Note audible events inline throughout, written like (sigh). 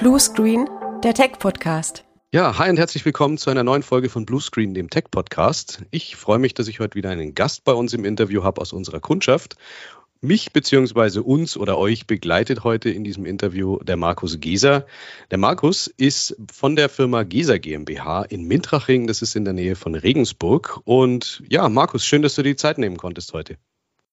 Bluescreen, der Tech-Podcast. Ja, hi und herzlich willkommen zu einer neuen Folge von Bluescreen, dem Tech-Podcast. Ich freue mich, dass ich heute wieder einen Gast bei uns im Interview habe aus unserer Kundschaft. Mich bzw. uns oder euch begleitet heute in diesem Interview der Markus Geser. Der Markus ist von der Firma Geser GmbH in Mintraching, das ist in der Nähe von Regensburg. Und ja, Markus, schön, dass du dir die Zeit nehmen konntest heute.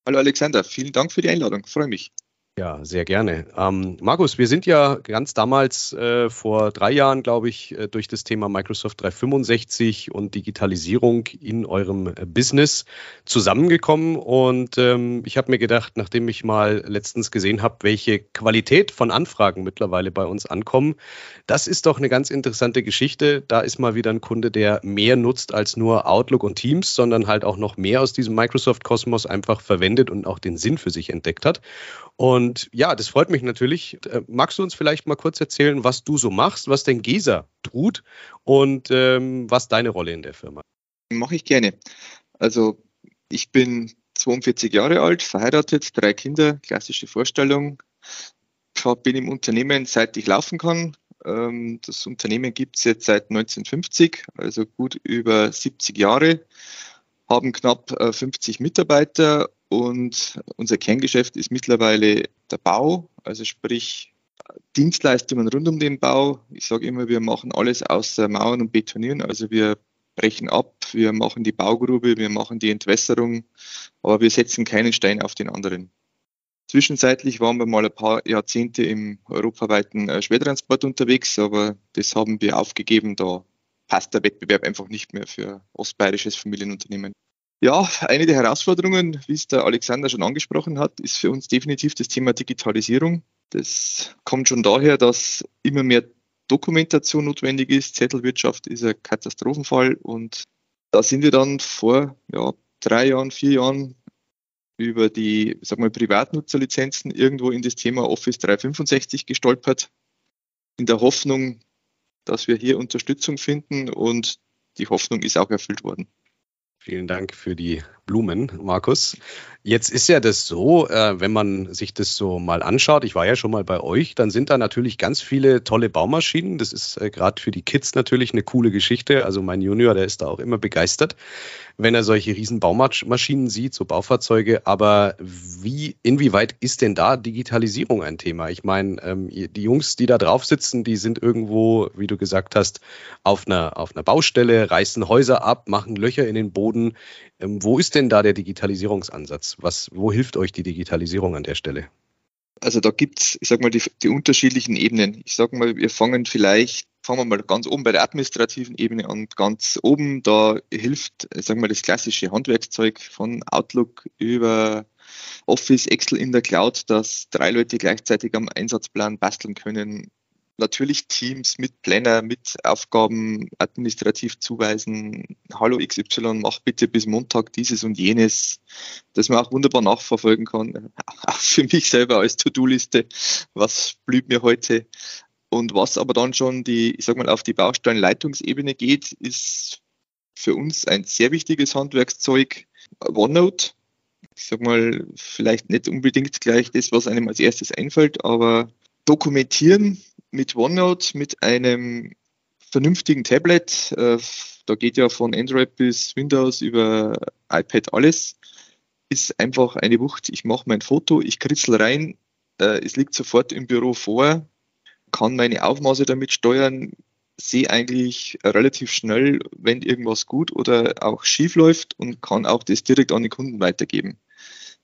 Hallo Alexander, vielen Dank für die Einladung, freue mich. Ja, sehr gerne. Ähm, Markus, wir sind ja ganz damals äh, vor drei Jahren, glaube ich, äh, durch das Thema Microsoft 365 und Digitalisierung in eurem äh, Business zusammengekommen. Und ähm, ich habe mir gedacht, nachdem ich mal letztens gesehen habe, welche Qualität von Anfragen mittlerweile bei uns ankommen, das ist doch eine ganz interessante Geschichte. Da ist mal wieder ein Kunde, der mehr nutzt als nur Outlook und Teams, sondern halt auch noch mehr aus diesem Microsoft-Kosmos einfach verwendet und auch den Sinn für sich entdeckt hat. Und ja, das freut mich natürlich. Äh, magst du uns vielleicht mal kurz erzählen, was du so machst, was denn Gesa tut und ähm, was deine Rolle in der Firma? Mache ich gerne. Also ich bin 42 Jahre alt, verheiratet, drei Kinder, klassische Vorstellung. Bin im Unternehmen, seit ich laufen kann. Ähm, das Unternehmen gibt es jetzt seit 1950, also gut über 70 Jahre, haben knapp 50 äh, Mitarbeiter und unser Kerngeschäft ist mittlerweile der Bau, also sprich Dienstleistungen rund um den Bau. Ich sage immer, wir machen alles außer Mauern und Betonieren. Also wir brechen ab, wir machen die Baugrube, wir machen die Entwässerung, aber wir setzen keinen Stein auf den anderen. Zwischenzeitlich waren wir mal ein paar Jahrzehnte im europaweiten äh, Schwertransport unterwegs, aber das haben wir aufgegeben. Da passt der Wettbewerb einfach nicht mehr für ostbayerisches Familienunternehmen. Ja, eine der Herausforderungen, wie es der Alexander schon angesprochen hat, ist für uns definitiv das Thema Digitalisierung. Das kommt schon daher, dass immer mehr Dokumentation notwendig ist. Zettelwirtschaft ist ein Katastrophenfall und da sind wir dann vor ja, drei Jahren, vier Jahren über die sag mal, Privatnutzerlizenzen irgendwo in das Thema Office 365 gestolpert, in der Hoffnung, dass wir hier Unterstützung finden und die Hoffnung ist auch erfüllt worden. Vielen Dank für die Blumen, Markus. Jetzt ist ja das so, äh, wenn man sich das so mal anschaut, ich war ja schon mal bei euch, dann sind da natürlich ganz viele tolle Baumaschinen. Das ist äh, gerade für die Kids natürlich eine coole Geschichte. Also mein Junior, der ist da auch immer begeistert, wenn er solche riesen Baumaschinen sieht, so Baufahrzeuge. Aber wie, inwieweit ist denn da Digitalisierung ein Thema? Ich meine, ähm, die Jungs, die da drauf sitzen, die sind irgendwo, wie du gesagt hast, auf einer, auf einer Baustelle, reißen Häuser ab, machen Löcher in den Boden. Ähm, wo ist denn da der Digitalisierungsansatz? Was, wo hilft euch die Digitalisierung an der Stelle? Also da gibt es, ich sag mal, die, die unterschiedlichen Ebenen. Ich sag mal, wir fangen vielleicht, fangen wir mal ganz oben bei der administrativen Ebene an. Ganz oben, da hilft, ich sag mal, das klassische Handwerkszeug von Outlook über Office, Excel in der Cloud, dass drei Leute gleichzeitig am Einsatzplan basteln können, natürlich Teams mit Planner, mit Aufgaben administrativ zuweisen. Hallo XY, mach bitte bis Montag dieses und jenes, dass man auch wunderbar nachverfolgen kann. (laughs) Auch für mich selber als To-Do-Liste, was blüht mir heute. Und was aber dann schon die, ich sag mal, auf die Baustellenleitungsebene geht, ist für uns ein sehr wichtiges Handwerkszeug OneNote. Ich sag mal, vielleicht nicht unbedingt gleich das, was einem als erstes einfällt, aber dokumentieren mit OneNote, mit einem vernünftigen Tablet, äh, da geht ja von Android bis Windows über iPad alles, ist einfach eine Wucht. Ich mache mein Foto, ich kritzel rein, äh, es liegt sofort im Büro vor, kann meine Aufmaße damit steuern, sehe eigentlich relativ schnell, wenn irgendwas gut oder auch schief läuft und kann auch das direkt an den Kunden weitergeben.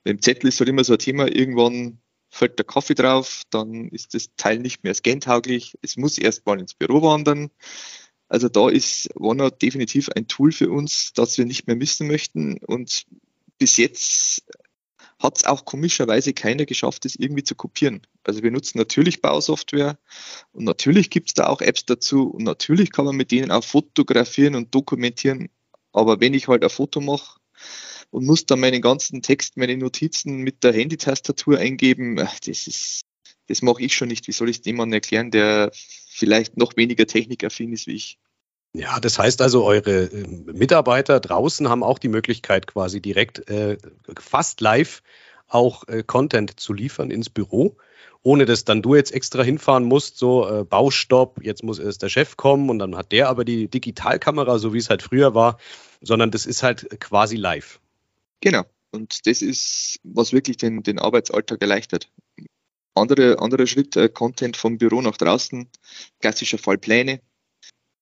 Beim Zettel ist halt immer so ein Thema, irgendwann fällt der Kaffee drauf, dann ist das Teil nicht mehr scantauglich. Es muss erstmal ins Büro wandern. Also da ist OneNote definitiv ein Tool für uns, das wir nicht mehr missen möchten. Und bis jetzt hat es auch komischerweise keiner geschafft, das irgendwie zu kopieren. Also wir nutzen natürlich Bausoftware und natürlich gibt es da auch Apps dazu und natürlich kann man mit denen auch fotografieren und dokumentieren. Aber wenn ich halt ein Foto mache, und muss dann meinen ganzen Text, meine Notizen mit der Handytastatur eingeben. Das ist, das mache ich schon nicht. Wie soll ich es jemandem erklären, der vielleicht noch weniger technikaffin ist wie ich? Ja, das heißt also, eure ähm, Mitarbeiter draußen haben auch die Möglichkeit, quasi direkt äh, fast live auch äh, Content zu liefern ins Büro, ohne dass dann du jetzt extra hinfahren musst, so äh, Baustopp, jetzt muss erst der Chef kommen und dann hat der aber die Digitalkamera, so wie es halt früher war, sondern das ist halt quasi live. Genau. Und das ist, was wirklich den, den Arbeitsalltag erleichtert. Andere, anderer Schritt, äh, Content vom Büro nach draußen, klassischer Fall Pläne.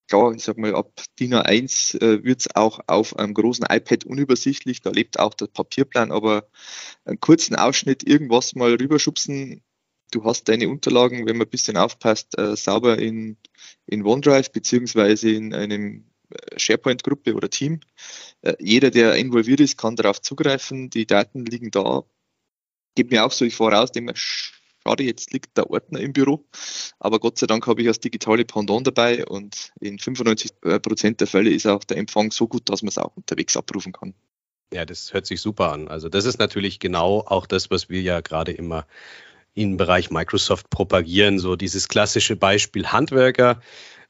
Klar, ich sag mal, ab DIN A1 äh, wird es auch auf einem großen iPad unübersichtlich, da lebt auch der Papierplan, aber einen kurzen Ausschnitt, irgendwas mal rüberschubsen, du hast deine Unterlagen, wenn man ein bisschen aufpasst, äh, sauber in, in OneDrive beziehungsweise in einem SharePoint-Gruppe oder Team. Äh, jeder, der involviert ist, kann darauf zugreifen. Die Daten liegen da. Geht mir auch so, ich fahre raus, denke mir, schade, jetzt liegt der Ordner im Büro. Aber Gott sei Dank habe ich das digitale Pendant dabei und in 95 äh, Prozent der Fälle ist auch der Empfang so gut, dass man es auch unterwegs abrufen kann. Ja, das hört sich super an. Also das ist natürlich genau auch das, was wir ja gerade immer im Bereich Microsoft propagieren. So dieses klassische Beispiel Handwerker,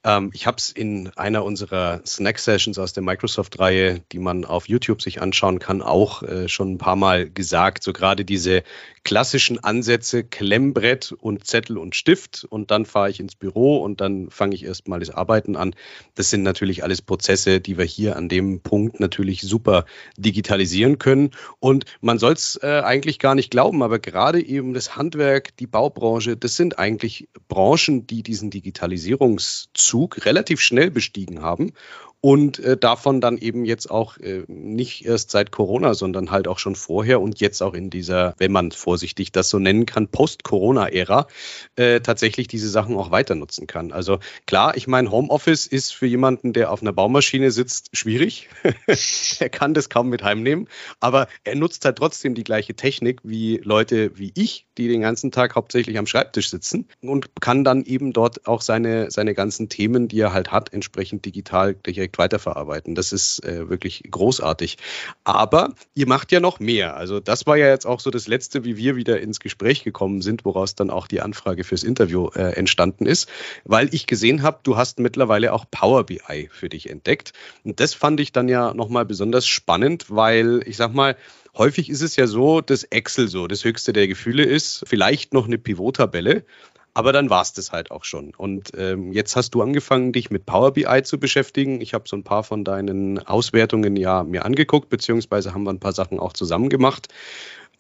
ähm, ich habe es in einer unserer Snack-Sessions aus der Microsoft-Reihe, die man auf YouTube sich anschauen kann, auch äh, schon ein paar Mal gesagt. So gerade diese klassischen Ansätze, Klemmbrett und Zettel und Stift und dann fahre ich ins Büro und dann fange ich erstmal das Arbeiten an. Das sind natürlich alles Prozesse, die wir hier an dem Punkt natürlich super digitalisieren können. Und man soll es äh, eigentlich gar nicht glauben, aber gerade eben das Handwerk, die Baubranche, das sind eigentlich Branchen, die diesen Digitalisierungszug Zug relativ schnell bestiegen haben und äh, davon dann eben jetzt auch äh, nicht erst seit Corona, sondern halt auch schon vorher und jetzt auch in dieser, wenn man vorsichtig das so nennen kann, Post-Corona-Ära äh, tatsächlich diese Sachen auch weiter nutzen kann. Also klar, ich meine, Homeoffice ist für jemanden, der auf einer Baumaschine sitzt, schwierig. (laughs) er kann das kaum mit heimnehmen, aber er nutzt halt trotzdem die gleiche Technik wie Leute wie ich, die den ganzen Tag hauptsächlich am Schreibtisch sitzen und kann dann eben dort auch seine, seine ganzen Themen, die er halt hat, entsprechend digital direkt direkt weiterverarbeiten. Das ist äh, wirklich großartig. Aber ihr macht ja noch mehr. Also das war ja jetzt auch so das Letzte, wie wir wieder ins Gespräch gekommen sind, woraus dann auch die Anfrage fürs Interview äh, entstanden ist, weil ich gesehen habe, du hast mittlerweile auch Power BI für dich entdeckt. Und das fand ich dann ja nochmal besonders spannend, weil ich sag mal, Häufig ist es ja so, dass Excel so das höchste der Gefühle ist, vielleicht noch eine Pivot-Tabelle, aber dann war es das halt auch schon. Und ähm, jetzt hast du angefangen, dich mit Power BI zu beschäftigen. Ich habe so ein paar von deinen Auswertungen ja mir angeguckt, beziehungsweise haben wir ein paar Sachen auch zusammen gemacht.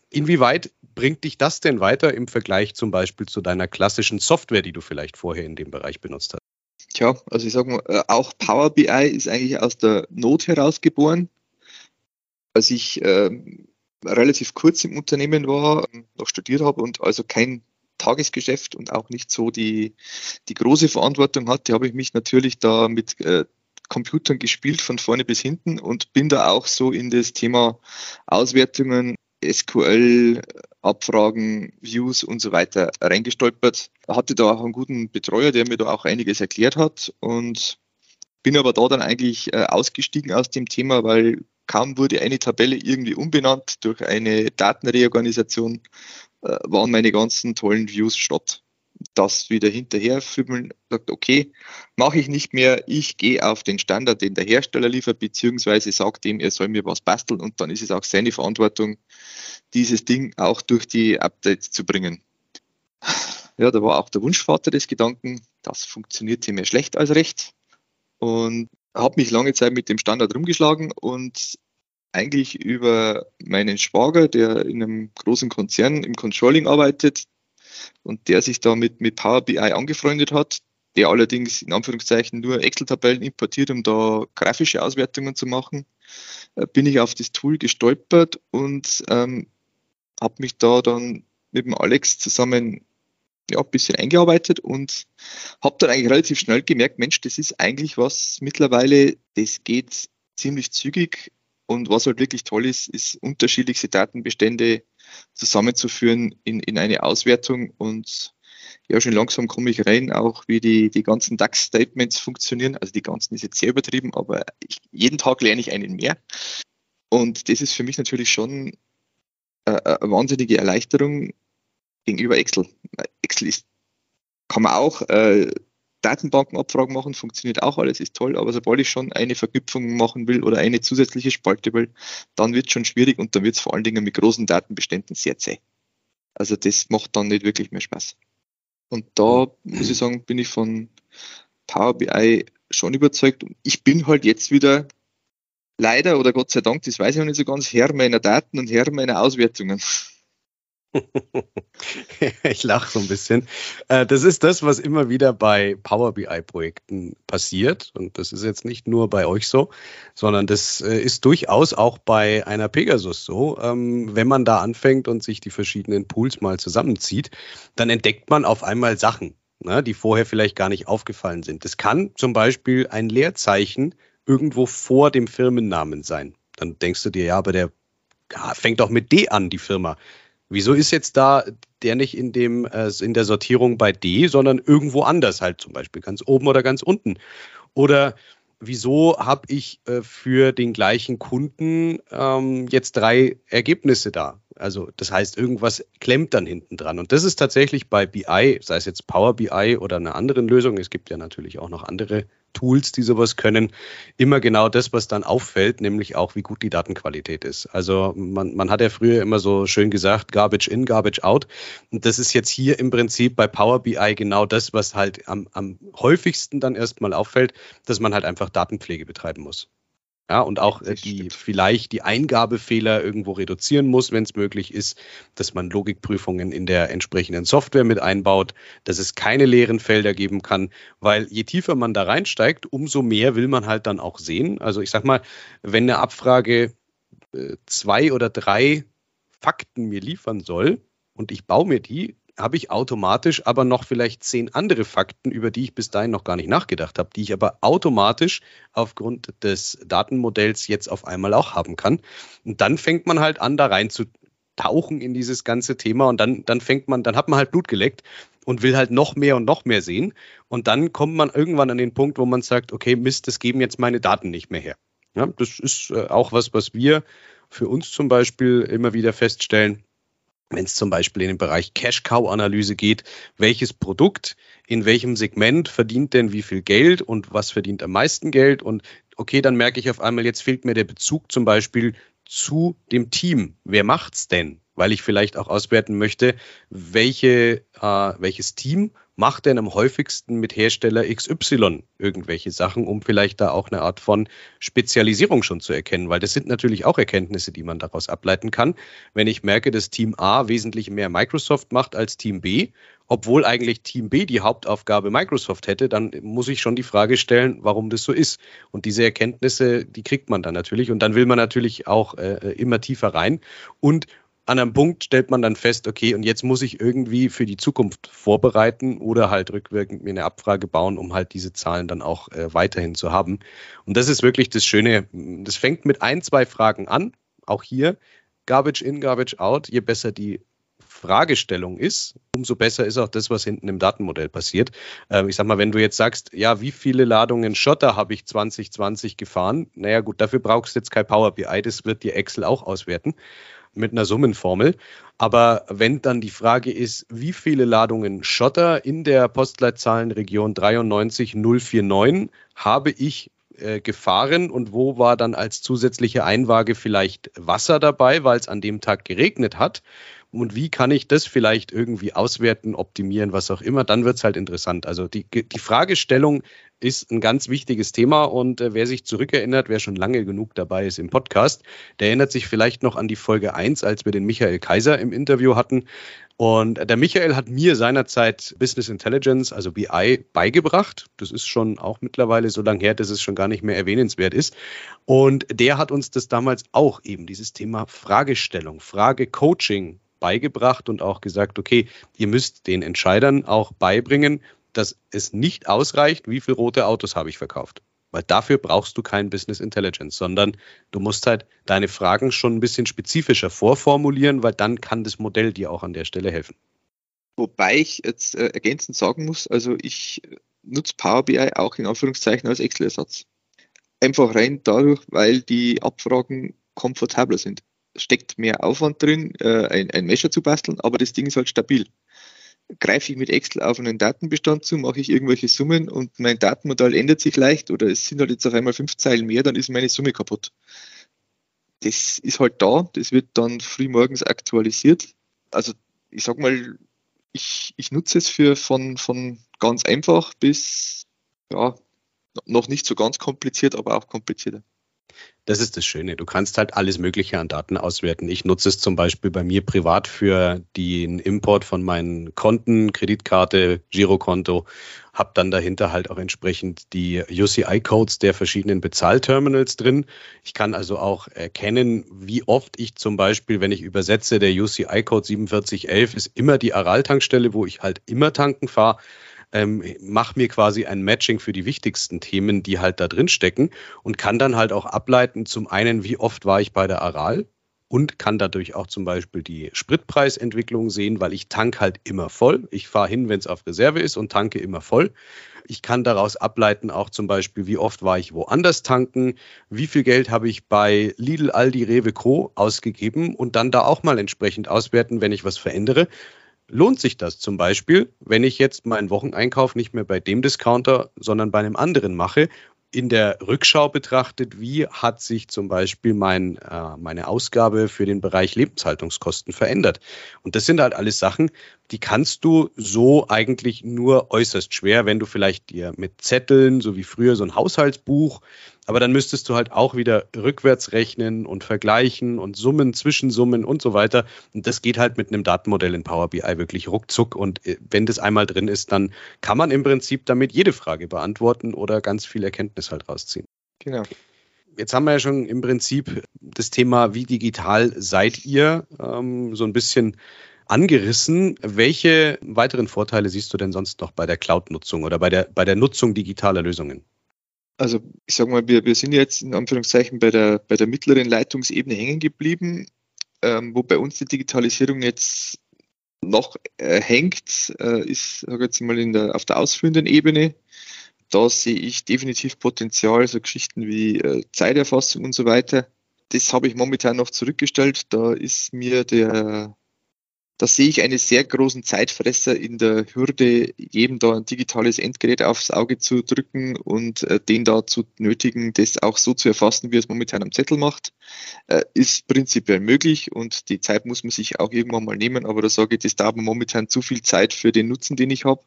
Inwieweit bringt dich das denn weiter im Vergleich zum Beispiel zu deiner klassischen Software, die du vielleicht vorher in dem Bereich benutzt hast? Tja, also ich sage mal, äh, auch Power BI ist eigentlich aus der Not herausgeboren. Als ich äh, relativ kurz im Unternehmen war, noch studiert habe und also kein Tagesgeschäft und auch nicht so die, die große Verantwortung hatte, habe ich mich natürlich da mit äh, Computern gespielt von vorne bis hinten und bin da auch so in das Thema Auswertungen, SQL, Abfragen, Views und so weiter reingestolpert. Hatte da auch einen guten Betreuer, der mir da auch einiges erklärt hat und bin aber da dann eigentlich äh, ausgestiegen aus dem Thema, weil kaum wurde eine Tabelle irgendwie umbenannt durch eine Datenreorganisation, äh, waren meine ganzen tollen Views statt. Das wieder hinterher fümmeln, sagt, okay, mache ich nicht mehr, ich gehe auf den Standard, den der Hersteller liefert, beziehungsweise sagt ihm, er soll mir was basteln und dann ist es auch seine Verantwortung, dieses Ding auch durch die Updates zu bringen. Ja, da war auch der Wunschvater des Gedanken, das funktionierte mehr schlecht als recht und habe mich lange Zeit mit dem Standard rumgeschlagen und eigentlich über meinen Schwager, der in einem großen Konzern im Controlling arbeitet und der sich da mit, mit Power BI angefreundet hat, der allerdings in Anführungszeichen nur Excel-Tabellen importiert, um da grafische Auswertungen zu machen, äh, bin ich auf das Tool gestolpert und ähm, habe mich da dann mit dem Alex zusammen ja, ein bisschen eingearbeitet und habe dann eigentlich relativ schnell gemerkt, Mensch, das ist eigentlich was mittlerweile, das geht ziemlich zügig und was halt wirklich toll ist, ist unterschiedlichste Datenbestände zusammenzuführen in, in eine Auswertung und ja, schon langsam komme ich rein, auch wie die, die ganzen DAX-Statements funktionieren. Also die ganzen ist jetzt sehr übertrieben, aber ich, jeden Tag lerne ich einen mehr. Und das ist für mich natürlich schon äh, eine wahnsinnige Erleichterung gegenüber Excel. Excel ist, kann man auch äh, Datenbankenabfragen machen, funktioniert auch alles, ist toll, aber sobald ich schon eine Verknüpfung machen will oder eine zusätzliche Spalte will, dann wird es schon schwierig und dann wird es vor allen Dingen mit großen Datenbeständen sehr zäh. Also das macht dann nicht wirklich mehr Spaß. Und da muss ich sagen, bin ich von Power BI schon überzeugt. Ich bin halt jetzt wieder leider oder Gott sei Dank, das weiß ich noch nicht so ganz, Herr meiner Daten und Herr meiner Auswertungen. (laughs) ich lache so ein bisschen. Äh, das ist das, was immer wieder bei Power BI-Projekten passiert. Und das ist jetzt nicht nur bei euch so, sondern das äh, ist durchaus auch bei einer Pegasus so. Ähm, wenn man da anfängt und sich die verschiedenen Pools mal zusammenzieht, dann entdeckt man auf einmal Sachen, ne, die vorher vielleicht gar nicht aufgefallen sind. Das kann zum Beispiel ein Leerzeichen irgendwo vor dem Firmennamen sein. Dann denkst du dir, ja, aber der fängt doch mit D an, die Firma. Wieso ist jetzt da der nicht in dem äh, in der Sortierung bei D, sondern irgendwo anders halt zum Beispiel ganz oben oder ganz unten? Oder wieso habe ich äh, für den gleichen Kunden ähm, jetzt drei Ergebnisse da? Also das heißt, irgendwas klemmt dann hinten dran. Und das ist tatsächlich bei BI, sei es jetzt Power BI oder einer anderen Lösung, es gibt ja natürlich auch noch andere Tools, die sowas können, immer genau das, was dann auffällt, nämlich auch, wie gut die Datenqualität ist. Also man, man hat ja früher immer so schön gesagt, Garbage in, Garbage out. Und das ist jetzt hier im Prinzip bei Power BI genau das, was halt am, am häufigsten dann erstmal auffällt, dass man halt einfach Datenpflege betreiben muss. Ja, und auch äh, die vielleicht die Eingabefehler irgendwo reduzieren muss, wenn es möglich ist, dass man Logikprüfungen in der entsprechenden Software mit einbaut, dass es keine leeren Felder geben kann, weil je tiefer man da reinsteigt, umso mehr will man halt dann auch sehen. Also ich sag mal, wenn eine Abfrage äh, zwei oder drei Fakten mir liefern soll und ich baue mir die, habe ich automatisch aber noch vielleicht zehn andere Fakten, über die ich bis dahin noch gar nicht nachgedacht habe, die ich aber automatisch aufgrund des Datenmodells jetzt auf einmal auch haben kann. Und dann fängt man halt an, da rein zu tauchen in dieses ganze Thema und dann, dann fängt man, dann hat man halt Blut geleckt und will halt noch mehr und noch mehr sehen. Und dann kommt man irgendwann an den Punkt, wo man sagt, okay, Mist, das geben jetzt meine Daten nicht mehr her. Ja, das ist äh, auch was, was wir für uns zum Beispiel immer wieder feststellen wenn es zum Beispiel in den Bereich Cash-Cow-Analyse geht, welches Produkt in welchem Segment verdient denn wie viel Geld und was verdient am meisten Geld und okay, dann merke ich auf einmal, jetzt fehlt mir der Bezug zum Beispiel zu dem Team. Wer macht's denn? Weil ich vielleicht auch auswerten möchte, welche, äh, welches Team macht denn am häufigsten mit Hersteller XY irgendwelche Sachen, um vielleicht da auch eine Art von Spezialisierung schon zu erkennen? Weil das sind natürlich auch Erkenntnisse, die man daraus ableiten kann. Wenn ich merke, dass Team A wesentlich mehr Microsoft macht als Team B, obwohl eigentlich Team B die Hauptaufgabe Microsoft hätte, dann muss ich schon die Frage stellen, warum das so ist. Und diese Erkenntnisse, die kriegt man dann natürlich. Und dann will man natürlich auch äh, immer tiefer rein. Und an einem Punkt stellt man dann fest, okay, und jetzt muss ich irgendwie für die Zukunft vorbereiten oder halt rückwirkend mir eine Abfrage bauen, um halt diese Zahlen dann auch äh, weiterhin zu haben. Und das ist wirklich das Schöne. Das fängt mit ein, zwei Fragen an. Auch hier Garbage in, Garbage out. Je besser die Fragestellung ist, umso besser ist auch das, was hinten im Datenmodell passiert. Ähm, ich sag mal, wenn du jetzt sagst, ja, wie viele Ladungen Schotter habe ich 2020 gefahren? Naja, gut, dafür brauchst du jetzt kein Power BI, das wird dir Excel auch auswerten mit einer Summenformel. Aber wenn dann die Frage ist, wie viele Ladungen Schotter in der Postleitzahlenregion 93049 habe ich äh, gefahren und wo war dann als zusätzliche Einwaage vielleicht Wasser dabei, weil es an dem Tag geregnet hat? Und wie kann ich das vielleicht irgendwie auswerten, optimieren, was auch immer? Dann wird es halt interessant. Also die, die Fragestellung ist ein ganz wichtiges Thema und äh, wer sich zurückerinnert, wer schon lange genug dabei ist im Podcast, der erinnert sich vielleicht noch an die Folge 1, als wir den Michael Kaiser im Interview hatten. Und der Michael hat mir seinerzeit Business Intelligence, also BI, beigebracht. Das ist schon auch mittlerweile so lange her, dass es schon gar nicht mehr erwähnenswert ist. Und der hat uns das damals auch eben, dieses Thema Fragestellung, Frage-Coaching beigebracht und auch gesagt, okay, ihr müsst den Entscheidern auch beibringen, dass es nicht ausreicht, wie viele rote Autos habe ich verkauft. Weil dafür brauchst du kein Business Intelligence, sondern du musst halt deine Fragen schon ein bisschen spezifischer vorformulieren, weil dann kann das Modell dir auch an der Stelle helfen. Wobei ich jetzt äh, ergänzend sagen muss, also ich nutze Power BI auch in Anführungszeichen als Excel-Ersatz. Einfach rein dadurch, weil die Abfragen komfortabler sind. Steckt mehr Aufwand drin, äh, ein, ein Mesher zu basteln, aber das Ding ist halt stabil greife ich mit Excel auf einen Datenbestand zu, mache ich irgendwelche Summen und mein Datenmodell ändert sich leicht oder es sind halt jetzt auf einmal fünf Zeilen mehr, dann ist meine Summe kaputt. Das ist halt da, das wird dann früh morgens aktualisiert. Also ich sag mal, ich, ich nutze es für von, von ganz einfach bis ja, noch nicht so ganz kompliziert, aber auch komplizierter. Das ist das Schöne. Du kannst halt alles Mögliche an Daten auswerten. Ich nutze es zum Beispiel bei mir privat für den Import von meinen Konten, Kreditkarte, Girokonto, habe dann dahinter halt auch entsprechend die UCI-Codes der verschiedenen Bezahlterminals drin. Ich kann also auch erkennen, wie oft ich zum Beispiel, wenn ich übersetze, der UCI-Code 4711 ist immer die Aral-Tankstelle, wo ich halt immer tanken fahre ähm, mache mir quasi ein Matching für die wichtigsten Themen, die halt da drin stecken und kann dann halt auch ableiten, zum einen, wie oft war ich bei der Aral und kann dadurch auch zum Beispiel die Spritpreisentwicklung sehen, weil ich tank halt immer voll. Ich fahre hin, wenn es auf Reserve ist und tanke immer voll. Ich kann daraus ableiten auch zum Beispiel, wie oft war ich woanders tanken, wie viel Geld habe ich bei Lidl, Aldi, Rewe, Co. ausgegeben und dann da auch mal entsprechend auswerten, wenn ich was verändere lohnt sich das zum Beispiel, wenn ich jetzt meinen Wocheneinkauf nicht mehr bei dem Discounter, sondern bei einem anderen mache in der Rückschau betrachtet, wie hat sich zum Beispiel mein, äh, meine Ausgabe für den Bereich Lebenshaltungskosten verändert. Und das sind halt alles Sachen, die kannst du so eigentlich nur äußerst schwer, wenn du vielleicht dir mit Zetteln, so wie früher so ein Haushaltsbuch, aber dann müsstest du halt auch wieder rückwärts rechnen und vergleichen und Summen, Zwischensummen und so weiter. Und das geht halt mit einem Datenmodell in Power BI wirklich ruckzuck. Und äh, wenn das einmal drin ist, dann kann man im Prinzip damit jede Frage beantworten oder ganz viel Erkenntnis halt rausziehen. Genau. Jetzt haben wir ja schon im Prinzip das Thema, wie digital seid ihr, ähm, so ein bisschen angerissen. Welche weiteren Vorteile siehst du denn sonst noch bei der Cloud-Nutzung oder bei der, bei der Nutzung digitaler Lösungen? Also ich sage mal, wir, wir sind jetzt in Anführungszeichen bei der, bei der mittleren Leitungsebene hängen geblieben, ähm, wo bei uns die Digitalisierung jetzt noch äh, hängt, äh, ist, sage jetzt mal, in der, auf der ausführenden Ebene. Da sehe ich definitiv Potenzial, so Geschichten wie äh, Zeiterfassung und so weiter. Das habe ich momentan noch zurückgestellt. Da ist mir der, da sehe ich einen sehr großen Zeitfresser in der Hürde, jedem da ein digitales Endgerät aufs Auge zu drücken und äh, den da zu nötigen, das auch so zu erfassen, wie es momentan am Zettel macht, äh, ist prinzipiell möglich und die Zeit muss man sich auch irgendwann mal nehmen, aber da sage ich, das dauert momentan zu viel Zeit für den Nutzen, den ich habe.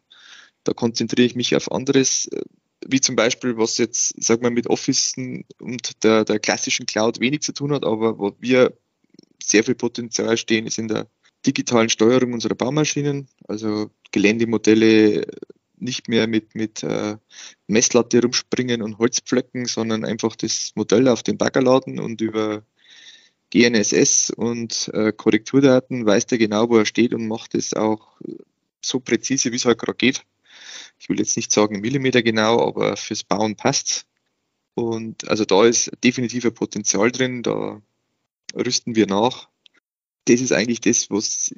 Da konzentriere ich mich auf anderes, äh, wie zum Beispiel, was jetzt, sag mal, mit Office und der, der klassischen Cloud wenig zu tun hat, aber wo wir sehr viel Potenzial stehen, ist in der digitalen Steuerung unserer Baumaschinen, also Geländemodelle nicht mehr mit, mit äh, Messlatte rumspringen und Holzpflöcken, sondern einfach das Modell auf den Bagger laden und über GNSS und äh, Korrekturdaten weiß der genau, wo er steht und macht es auch so präzise, wie es halt gerade geht. Ich will jetzt nicht sagen Millimeter genau, aber fürs Bauen passt. Und also da ist definitiv ein Potenzial drin, da rüsten wir nach das ist eigentlich das, was,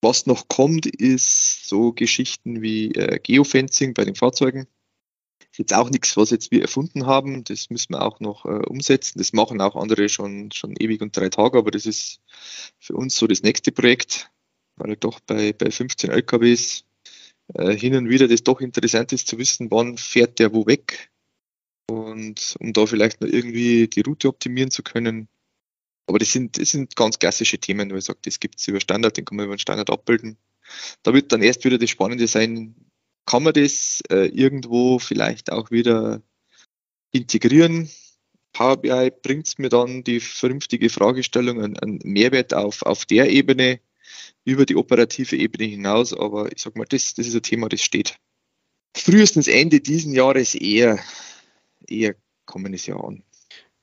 was noch kommt, ist so Geschichten wie äh, Geofencing bei den Fahrzeugen. Ist jetzt auch nichts, was jetzt wir erfunden haben. Das müssen wir auch noch äh, umsetzen. Das machen auch andere schon, schon ewig und drei Tage, aber das ist für uns so das nächste Projekt, weil doch bei, bei 15 LKWs äh, hin und wieder das doch interessant ist zu wissen, wann fährt der wo weg. Und um da vielleicht noch irgendwie die Route optimieren zu können, aber das sind, das sind ganz klassische Themen, wo ich sage, das gibt es über Standard, den kann man über den Standard abbilden. Da wird dann erst wieder das Spannende sein, kann man das äh, irgendwo vielleicht auch wieder integrieren? Power BI bringt es mir dann die vernünftige Fragestellung, einen, Mehrwert auf, auf der Ebene, über die operative Ebene hinaus. Aber ich sage mal, das, das ist ein Thema, das steht frühestens Ende diesen Jahres eher, eher kommendes Jahr an.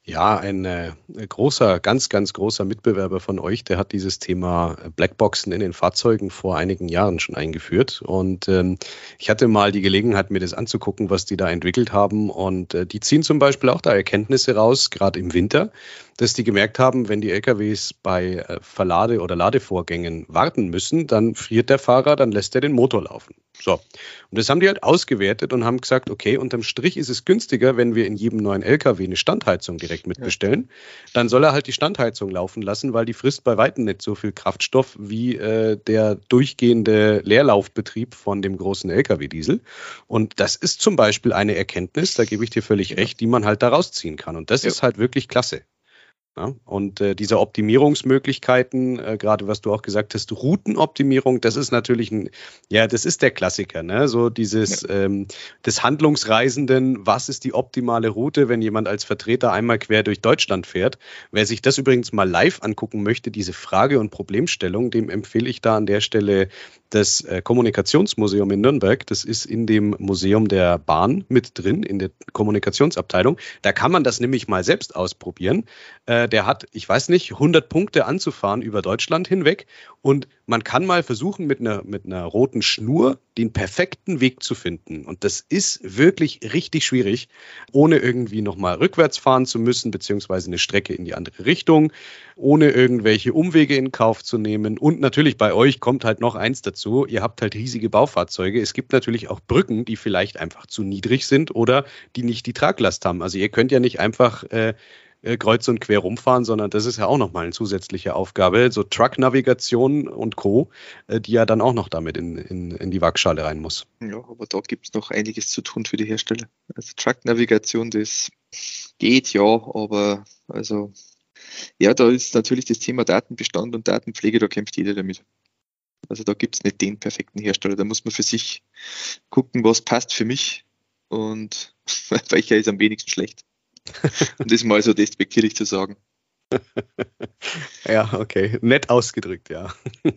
Ja, ein äh, großer, ganz, ganz großer Mitbewerber von euch, der hat dieses Thema Blackboxen in den Fahrzeugen vor einigen Jahren schon eingeführt. Und ähm, ich hatte mal die Gelegenheit, mir das anzugucken, was die da entwickelt haben. Und äh, die ziehen zum Beispiel auch da Erkenntnisse raus, gerade im Winter, dass die gemerkt haben, wenn die LKWs bei äh, Verlade- oder Ladevorgängen warten müssen, dann friert der Fahrer, dann lässt er den Motor laufen. So. Und das haben die halt ausgewertet und haben gesagt, okay, unterm Strich ist es günstiger, wenn wir in jedem neuen LKW eine Standheizung direkt direkt mitbestellen. Dann soll er halt die Standheizung laufen lassen, weil die frisst bei Weitem nicht so viel Kraftstoff wie äh, der durchgehende Leerlaufbetrieb von dem großen Lkw-Diesel. Und das ist zum Beispiel eine Erkenntnis, da gebe ich dir völlig recht, die man halt daraus ziehen kann. Und das ja. ist halt wirklich klasse. Ja, und äh, diese Optimierungsmöglichkeiten, äh, gerade was du auch gesagt hast, Routenoptimierung, das ist natürlich ein, ja, das ist der Klassiker, ne? So dieses ja. ähm, des Handlungsreisenden, was ist die optimale Route, wenn jemand als Vertreter einmal quer durch Deutschland fährt? Wer sich das übrigens mal live angucken möchte, diese Frage und Problemstellung, dem empfehle ich da an der Stelle das äh, Kommunikationsmuseum in Nürnberg. Das ist in dem Museum der Bahn mit drin, in der Kommunikationsabteilung. Da kann man das nämlich mal selbst ausprobieren. Äh, der hat, ich weiß nicht, 100 Punkte anzufahren über Deutschland hinweg und man kann mal versuchen, mit einer, mit einer roten Schnur den perfekten Weg zu finden. Und das ist wirklich richtig schwierig, ohne irgendwie nochmal rückwärts fahren zu müssen, beziehungsweise eine Strecke in die andere Richtung, ohne irgendwelche Umwege in Kauf zu nehmen. Und natürlich bei euch kommt halt noch eins dazu. Ihr habt halt riesige Baufahrzeuge. Es gibt natürlich auch Brücken, die vielleicht einfach zu niedrig sind oder die nicht die Traglast haben. Also ihr könnt ja nicht einfach äh, äh, kreuz und quer rumfahren, sondern das ist ja auch nochmal eine zusätzliche Aufgabe. So Truck-Navigation und Co., äh, die ja dann auch noch damit in, in, in die Waagschale rein muss. Ja, aber da gibt es noch einiges zu tun für die Hersteller. Also Truck-Navigation, das geht ja, aber also ja, da ist natürlich das Thema Datenbestand und Datenpflege, da kämpft jeder damit. Also da gibt es nicht den perfekten Hersteller. Da muss man für sich gucken, was passt für mich und (laughs) welcher ist am wenigsten schlecht. Um das mal so despektierlich zu sagen. (laughs) ja, okay. Nett ausgedrückt, ja. (laughs)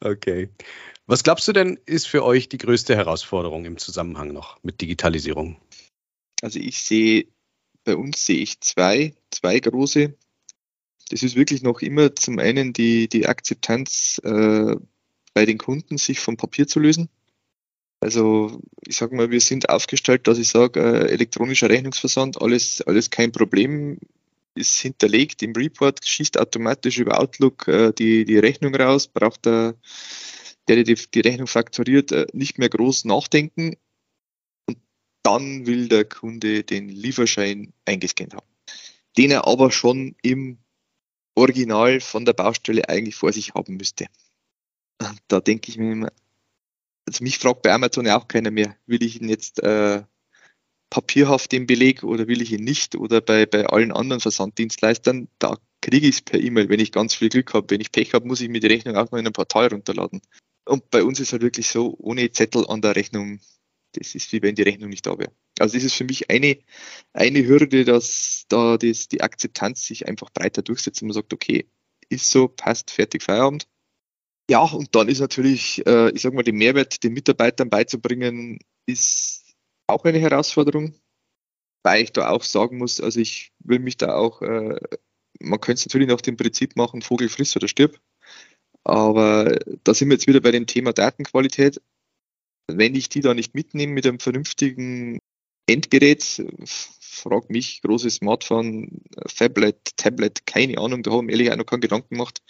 okay. Was glaubst du denn, ist für euch die größte Herausforderung im Zusammenhang noch mit Digitalisierung? Also ich sehe, bei uns sehe ich zwei, zwei große. Das ist wirklich noch immer zum einen die, die Akzeptanz äh, bei den Kunden, sich vom Papier zu lösen. Also ich sage mal, wir sind aufgestellt, dass ich sage, äh, elektronischer Rechnungsversand, alles, alles kein Problem, ist hinterlegt im Report, schießt automatisch über Outlook äh, die, die Rechnung raus, braucht der, der die, die Rechnung fakturiert, äh, nicht mehr groß nachdenken und dann will der Kunde den Lieferschein eingescannt haben. Den er aber schon im Original von der Baustelle eigentlich vor sich haben müsste. Da denke ich mir immer, also mich fragt bei Amazon ja auch keiner mehr, will ich ihn jetzt äh, papierhaft den Beleg oder will ich ihn nicht? Oder bei, bei allen anderen Versanddienstleistern, da kriege ich es per E-Mail, wenn ich ganz viel Glück habe. Wenn ich Pech habe, muss ich mir die Rechnung auch noch in einem Portal runterladen. Und bei uns ist halt wirklich so, ohne Zettel an der Rechnung, das ist wie wenn die Rechnung nicht da wäre. Also das ist für mich eine, eine Hürde, dass da das, die Akzeptanz sich einfach breiter durchsetzt und man sagt, okay, ist so, passt, fertig, Feierabend. Ja, und dann ist natürlich, äh, ich sage mal, den Mehrwert den Mitarbeitern beizubringen, ist auch eine Herausforderung, weil ich da auch sagen muss, also ich will mich da auch, äh, man könnte es natürlich nach dem Prinzip machen, Vogel frisst oder stirb, aber da sind wir jetzt wieder bei dem Thema Datenqualität. Wenn ich die da nicht mitnehme mit einem vernünftigen Endgerät, frag mich, großes Smartphone, Tablet, Tablet, keine Ahnung, da haben wir ehrlich auch noch keinen Gedanken gemacht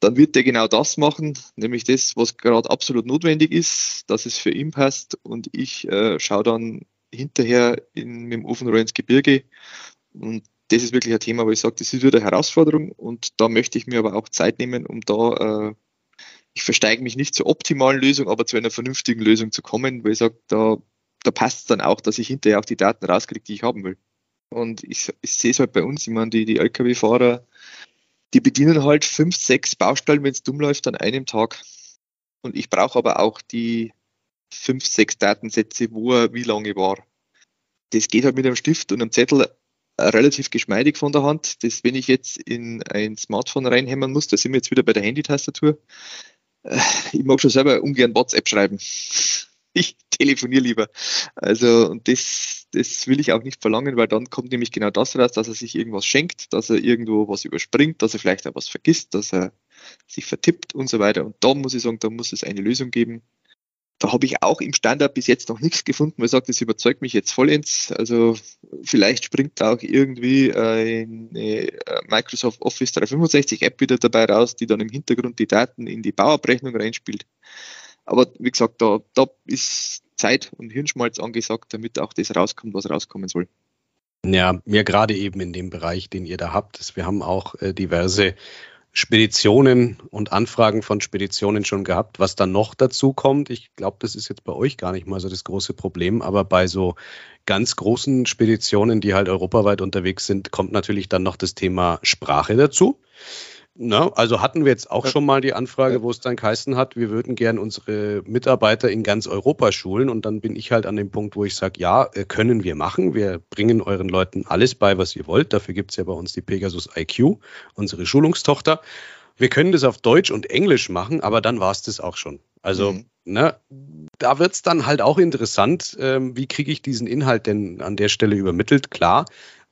dann wird er genau das machen, nämlich das, was gerade absolut notwendig ist, dass es für ihn passt. Und ich äh, schaue dann hinterher in, mit dem Ofenrohr ins Gebirge. Und das ist wirklich ein Thema, wo ich sage, das ist wieder eine Herausforderung. Und da möchte ich mir aber auch Zeit nehmen, um da, äh, ich versteige mich nicht zur optimalen Lösung, aber zu einer vernünftigen Lösung zu kommen, weil ich sage, da, da passt es dann auch, dass ich hinterher auch die Daten rauskriege, die ich haben will. Und ich, ich sehe es halt bei uns, ich meine, die, die Lkw-Fahrer, die bedienen halt fünf, sechs Baustellen, wenn es dumm läuft, an einem Tag. Und ich brauche aber auch die fünf, sechs Datensätze, wo er wie lange war. Das geht halt mit einem Stift und einem Zettel relativ geschmeidig von der Hand. Das, wenn ich jetzt in ein Smartphone reinhämmern muss, da sind wir jetzt wieder bei der Handy-Tastatur. Äh, ich mag schon selber ungern WhatsApp schreiben. (laughs) Ich telefoniere lieber. Also, und das, das will ich auch nicht verlangen, weil dann kommt nämlich genau das raus, dass er sich irgendwas schenkt, dass er irgendwo was überspringt, dass er vielleicht auch was vergisst, dass er sich vertippt und so weiter. Und da muss ich sagen, da muss es eine Lösung geben. Da habe ich auch im Standard bis jetzt noch nichts gefunden, weil ich sage, das überzeugt mich jetzt vollends. Also vielleicht springt da auch irgendwie eine äh, Microsoft Office 365 App wieder dabei raus, die dann im Hintergrund die Daten in die Bauabrechnung reinspielt. Aber wie gesagt, da, da ist Zeit und Hirnschmalz angesagt, damit auch das rauskommt, was rauskommen soll. Ja, mir gerade eben in dem Bereich, den ihr da habt. Wir haben auch äh, diverse Speditionen und Anfragen von Speditionen schon gehabt. Was dann noch dazu kommt, ich glaube, das ist jetzt bei euch gar nicht mal so das große Problem, aber bei so ganz großen Speditionen, die halt europaweit unterwegs sind, kommt natürlich dann noch das Thema Sprache dazu. Na, also hatten wir jetzt auch schon mal die Anfrage, wo es dann geheißen hat, wir würden gern unsere Mitarbeiter in ganz Europa schulen. Und dann bin ich halt an dem Punkt, wo ich sage, ja, äh, können wir machen. Wir bringen euren Leuten alles bei, was ihr wollt. Dafür gibt es ja bei uns die Pegasus IQ, unsere Schulungstochter. Wir können das auf Deutsch und Englisch machen, aber dann war es das auch schon. Also, mhm. ne, da wird es dann halt auch interessant, ähm, wie kriege ich diesen Inhalt denn an der Stelle übermittelt? Klar,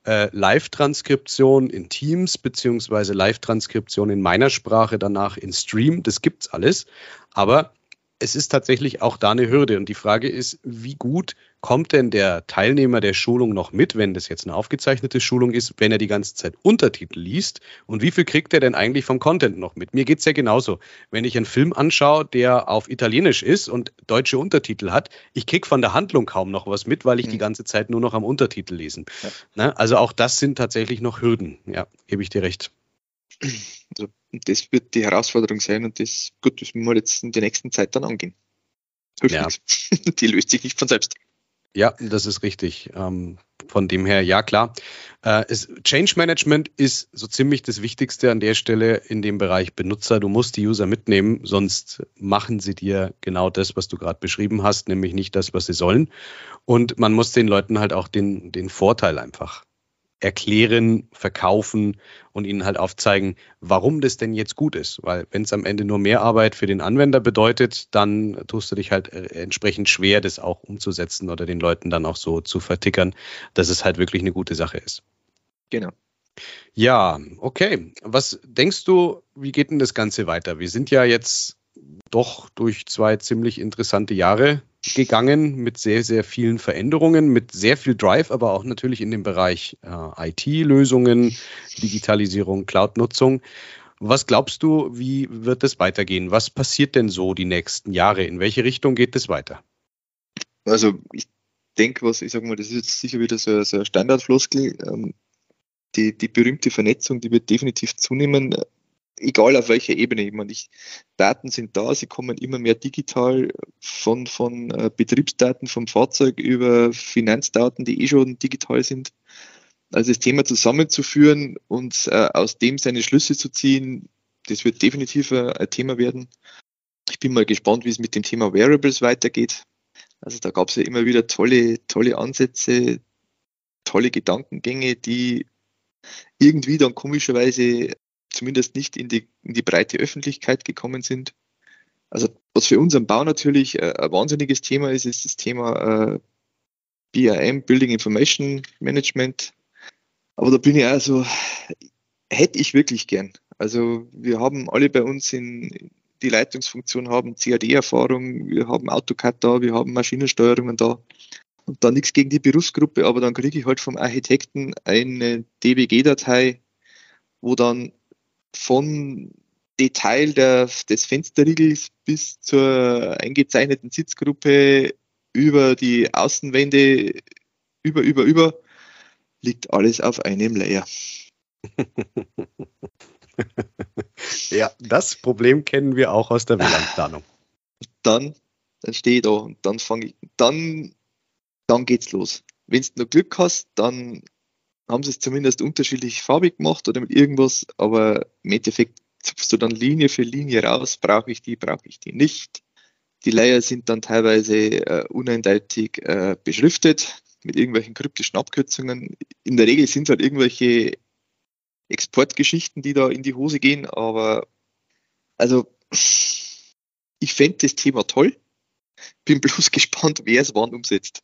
äh, Live-Transkription in Teams beziehungsweise Live-Transkription in meiner Sprache danach in Stream. Das gibt's alles. Aber es ist tatsächlich auch da eine Hürde. Und die Frage ist, wie gut kommt denn der Teilnehmer der Schulung noch mit, wenn das jetzt eine aufgezeichnete Schulung ist, wenn er die ganze Zeit Untertitel liest? Und wie viel kriegt er denn eigentlich vom Content noch mit? Mir geht's ja genauso. Wenn ich einen Film anschaue, der auf Italienisch ist und deutsche Untertitel hat, ich krieg von der Handlung kaum noch was mit, weil ich mhm. die ganze Zeit nur noch am Untertitel lesen. Ja. Ne? Also auch das sind tatsächlich noch Hürden. Ja, gebe ich dir recht. Also das wird die Herausforderung sein und das, gut, das müssen wir jetzt in der nächsten Zeit dann angehen. Hilft ja. (laughs) Die löst sich nicht von selbst. Ja, das ist richtig. Ähm, von dem her, ja klar. Äh, Change Management ist so ziemlich das Wichtigste an der Stelle in dem Bereich Benutzer. Du musst die User mitnehmen, sonst machen sie dir genau das, was du gerade beschrieben hast, nämlich nicht das, was sie sollen. Und man muss den Leuten halt auch den, den Vorteil einfach erklären, verkaufen und ihnen halt aufzeigen, warum das denn jetzt gut ist. Weil wenn es am Ende nur mehr Arbeit für den Anwender bedeutet, dann tust du dich halt äh, entsprechend schwer, das auch umzusetzen oder den Leuten dann auch so zu vertickern, dass es halt wirklich eine gute Sache ist. Genau. Ja, okay. Was denkst du, wie geht denn das Ganze weiter? Wir sind ja jetzt doch durch zwei ziemlich interessante Jahre gegangen mit sehr, sehr vielen Veränderungen, mit sehr viel Drive, aber auch natürlich in dem Bereich äh, IT-Lösungen, Digitalisierung, Cloud-Nutzung. Was glaubst du, wie wird es weitergehen? Was passiert denn so die nächsten Jahre? In welche Richtung geht es weiter? Also ich denke, was ich sage mal, das ist jetzt sicher wieder so, so ein Standardfloskel. Ähm, die, die berühmte Vernetzung, die wird definitiv zunehmen egal auf welcher Ebene. Ich meine, ich, Daten sind da, sie kommen immer mehr digital von, von äh, Betriebsdaten vom Fahrzeug über Finanzdaten, die eh schon digital sind. Also das Thema zusammenzuführen und äh, aus dem seine Schlüsse zu ziehen, das wird definitiv ein, ein Thema werden. Ich bin mal gespannt, wie es mit dem Thema Wearables weitergeht. Also da gab es ja immer wieder tolle, tolle Ansätze, tolle Gedankengänge, die irgendwie dann komischerweise zumindest nicht in die, in die breite Öffentlichkeit gekommen sind. Also was für unseren Bau natürlich äh, ein wahnsinniges Thema ist, ist das Thema äh, BIM, Building Information Management. Aber da bin ich also, hätte ich wirklich gern. Also wir haben alle bei uns in die Leitungsfunktion haben CAD-Erfahrung, wir haben AutoCAD da, wir haben Maschinensteuerungen da. Und da nichts gegen die Berufsgruppe, aber dann kriege ich halt vom Architekten eine DWG-Datei, wo dann von Detail der, des Fensterriegels bis zur eingezeichneten Sitzgruppe über die Außenwände, über, über, über, liegt alles auf einem Layer. (laughs) ja, das Problem kennen wir auch aus der WLAN-Planung. Dann, dann stehe ich da und dann fange ich, dann, dann geht's los. Wenn du noch Glück hast, dann haben sie es zumindest unterschiedlich farbig gemacht oder mit irgendwas, aber im Endeffekt zupfst du dann Linie für Linie raus, brauche ich die, brauche ich die nicht. Die Layer sind dann teilweise äh, uneindeutig äh, beschriftet mit irgendwelchen kryptischen Abkürzungen. In der Regel sind es halt irgendwelche Exportgeschichten, die da in die Hose gehen, aber also ich fände das Thema toll. Bin bloß (laughs) gespannt, wer es wann umsetzt.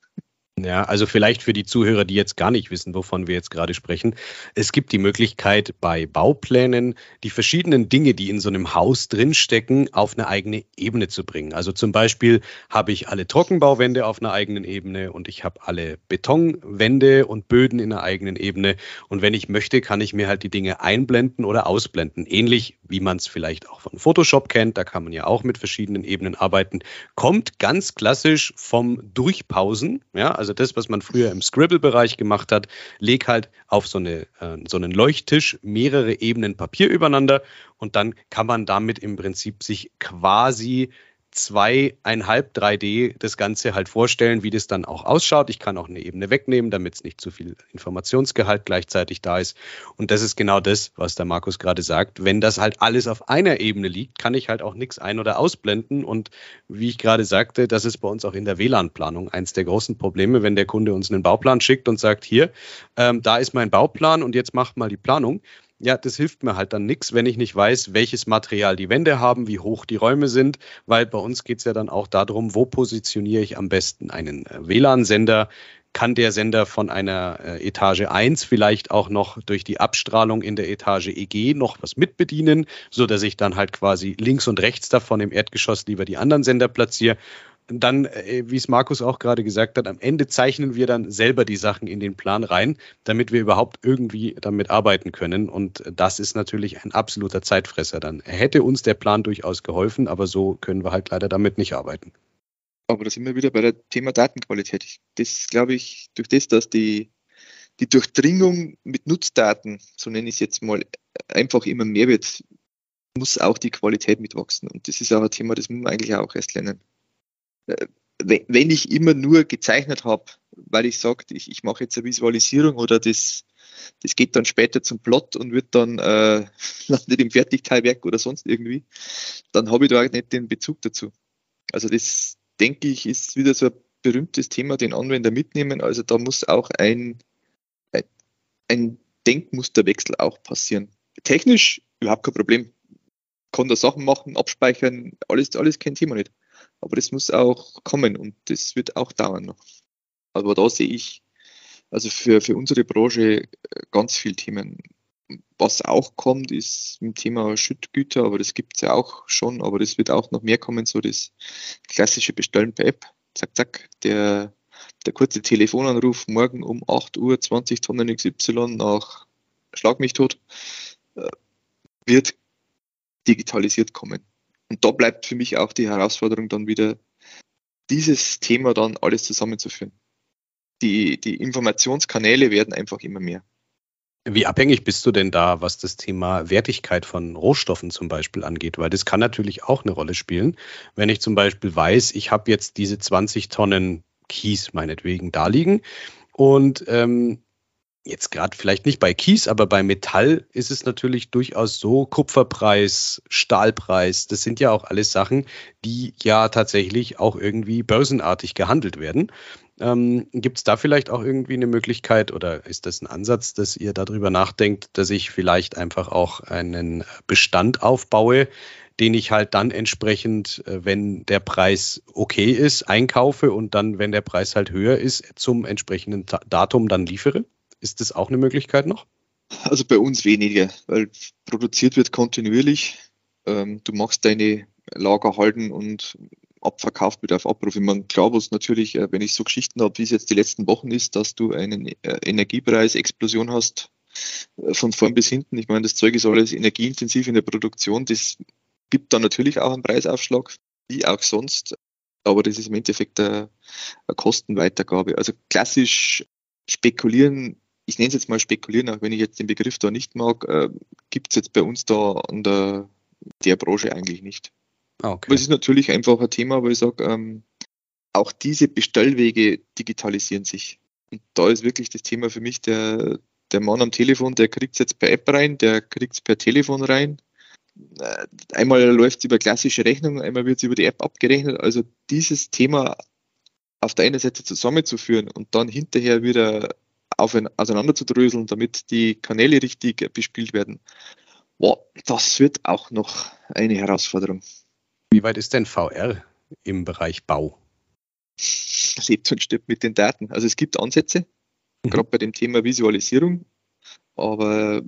Ja, also vielleicht für die Zuhörer, die jetzt gar nicht wissen, wovon wir jetzt gerade sprechen. Es gibt die Möglichkeit, bei Bauplänen die verschiedenen Dinge, die in so einem Haus drinstecken, auf eine eigene Ebene zu bringen. Also zum Beispiel habe ich alle Trockenbauwände auf einer eigenen Ebene und ich habe alle Betonwände und Böden in einer eigenen Ebene. Und wenn ich möchte, kann ich mir halt die Dinge einblenden oder ausblenden. Ähnlich wie man es vielleicht auch von Photoshop kennt. Da kann man ja auch mit verschiedenen Ebenen arbeiten. Kommt ganz klassisch vom Durchpausen. Ja, Also das, was man früher im Scribble-Bereich gemacht hat, leg halt auf so, eine, äh, so einen Leuchttisch mehrere Ebenen Papier übereinander und dann kann man damit im Prinzip sich quasi zweieinhalb 3D das Ganze halt vorstellen, wie das dann auch ausschaut. Ich kann auch eine Ebene wegnehmen, damit es nicht zu viel Informationsgehalt gleichzeitig da ist. Und das ist genau das, was der Markus gerade sagt. Wenn das halt alles auf einer Ebene liegt, kann ich halt auch nichts ein- oder ausblenden. Und wie ich gerade sagte, das ist bei uns auch in der WLAN-Planung eins der großen Probleme, wenn der Kunde uns einen Bauplan schickt und sagt, hier, ähm, da ist mein Bauplan und jetzt macht mal die Planung ja, das hilft mir halt dann nichts, wenn ich nicht weiß, welches Material die Wände haben, wie hoch die Räume sind, weil bei uns geht es ja dann auch darum, wo positioniere ich am besten einen äh, WLAN-Sender, kann der Sender von einer äh, Etage 1 vielleicht auch noch durch die Abstrahlung in der Etage EG noch was mitbedienen, so dass ich dann halt quasi links und rechts davon im Erdgeschoss lieber die anderen Sender platziere dann, äh, wie es Markus auch gerade gesagt hat, am Ende zeichnen wir dann selber die Sachen in den Plan rein, damit wir überhaupt irgendwie damit arbeiten können. Und das ist natürlich ein absoluter Zeitfresser dann. Hätte uns der Plan durchaus geholfen, aber so können wir halt leider damit nicht arbeiten. Aber da sind wir wieder bei der Thema Datenqualität. Das glaube ich, durch das, dass die, die Durchdringung mit Nutzdaten, so nenne ich es jetzt mal, einfach immer mehr wird, muss auch die Qualität mitwachsen. Und das ist auch ein Thema, das muss man eigentlich auch erst lernen. Äh, wenn ich immer nur gezeichnet habe, weil ich sage, ich, ich mache jetzt eine Visualisierung oder das, das geht dann später zum Plot und wird dann äh, (laughs) landet im Fertigteilwerk oder sonst irgendwie, dann habe ich da auch nicht den Bezug dazu. Also das denke ich ist wieder so ein berühmtes Thema, den Anwender mitnehmen. Also da muss auch ein, ein Denkmusterwechsel auch passieren. Technisch überhaupt kein Problem. Kann da Sachen machen, abspeichern, alles, alles kein Thema nicht. Aber das muss auch kommen und das wird auch dauern noch. Aber da sehe ich also für, für unsere Branche äh, ganz viele Themen. Was auch kommt, ist ein Thema Schüttgüter, aber das gibt es ja auch schon, aber das wird auch noch mehr kommen, so das klassische Bestellen per App. Zack, zack, der, der kurze Telefonanruf morgen um 8 Uhr 20 Tonnen XY nach Schlag mich tot, äh, wird digitalisiert kommen. Und da bleibt für mich auch die Herausforderung dann wieder, dieses Thema dann alles zusammenzuführen. Die, die Informationskanäle werden einfach immer mehr. Wie abhängig bist du denn da, was das Thema Wertigkeit von Rohstoffen zum Beispiel angeht? Weil das kann natürlich auch eine Rolle spielen. Wenn ich zum Beispiel weiß, ich habe jetzt diese 20 Tonnen Kies meinetwegen da liegen und ähm, jetzt gerade vielleicht nicht bei Kies, aber bei Metall ist es natürlich durchaus so, Kupferpreis, Stahlpreis, das sind ja auch alles Sachen, die ja tatsächlich auch irgendwie börsenartig gehandelt werden. Ähm, Gibt es da vielleicht auch irgendwie eine Möglichkeit oder ist das ein Ansatz, dass ihr darüber nachdenkt, dass ich vielleicht einfach auch einen Bestand aufbaue, den ich halt dann entsprechend, äh, wenn der Preis okay ist, einkaufe und dann, wenn der Preis halt höher ist, zum entsprechenden Datum dann liefere? Ist das auch eine Möglichkeit noch? Also bei uns weniger, weil produziert wird kontinuierlich. Ähm, du machst deine Lager halten und abverkauft wird auf Abruf. Ich meine, klar, was natürlich, äh, wenn ich so Geschichten habe, wie es jetzt die letzten Wochen ist, dass du eine äh, Energiepreisexplosion hast, äh, von vorn bis hinten. Ich meine, das Zeug ist alles energieintensiv in der Produktion. Das gibt dann natürlich auch einen Preisaufschlag, wie auch sonst. Aber das ist im Endeffekt eine, eine Kostenweitergabe. Also klassisch spekulieren ich nenne es jetzt mal spekulieren, auch wenn ich jetzt den Begriff da nicht mag, äh, gibt es jetzt bei uns da an der, der Branche eigentlich nicht. Ah, okay. Aber es ist natürlich einfach ein Thema, wo ich sage, ähm, auch diese Bestellwege digitalisieren sich. Und da ist wirklich das Thema für mich der, der Mann am Telefon, der kriegt es jetzt per App rein, der kriegt es per Telefon rein. Äh, einmal läuft es über klassische Rechnungen, einmal wird es über die App abgerechnet. Also dieses Thema auf der einen Seite zusammenzuführen und dann hinterher wieder auseinanderzudröseln, damit die Kanäle richtig bespielt werden. Wow, das wird auch noch eine Herausforderung. Wie weit ist denn VR im Bereich Bau? Lebt und stirbt mit den Daten. Also es gibt Ansätze, mhm. gerade bei dem Thema Visualisierung, aber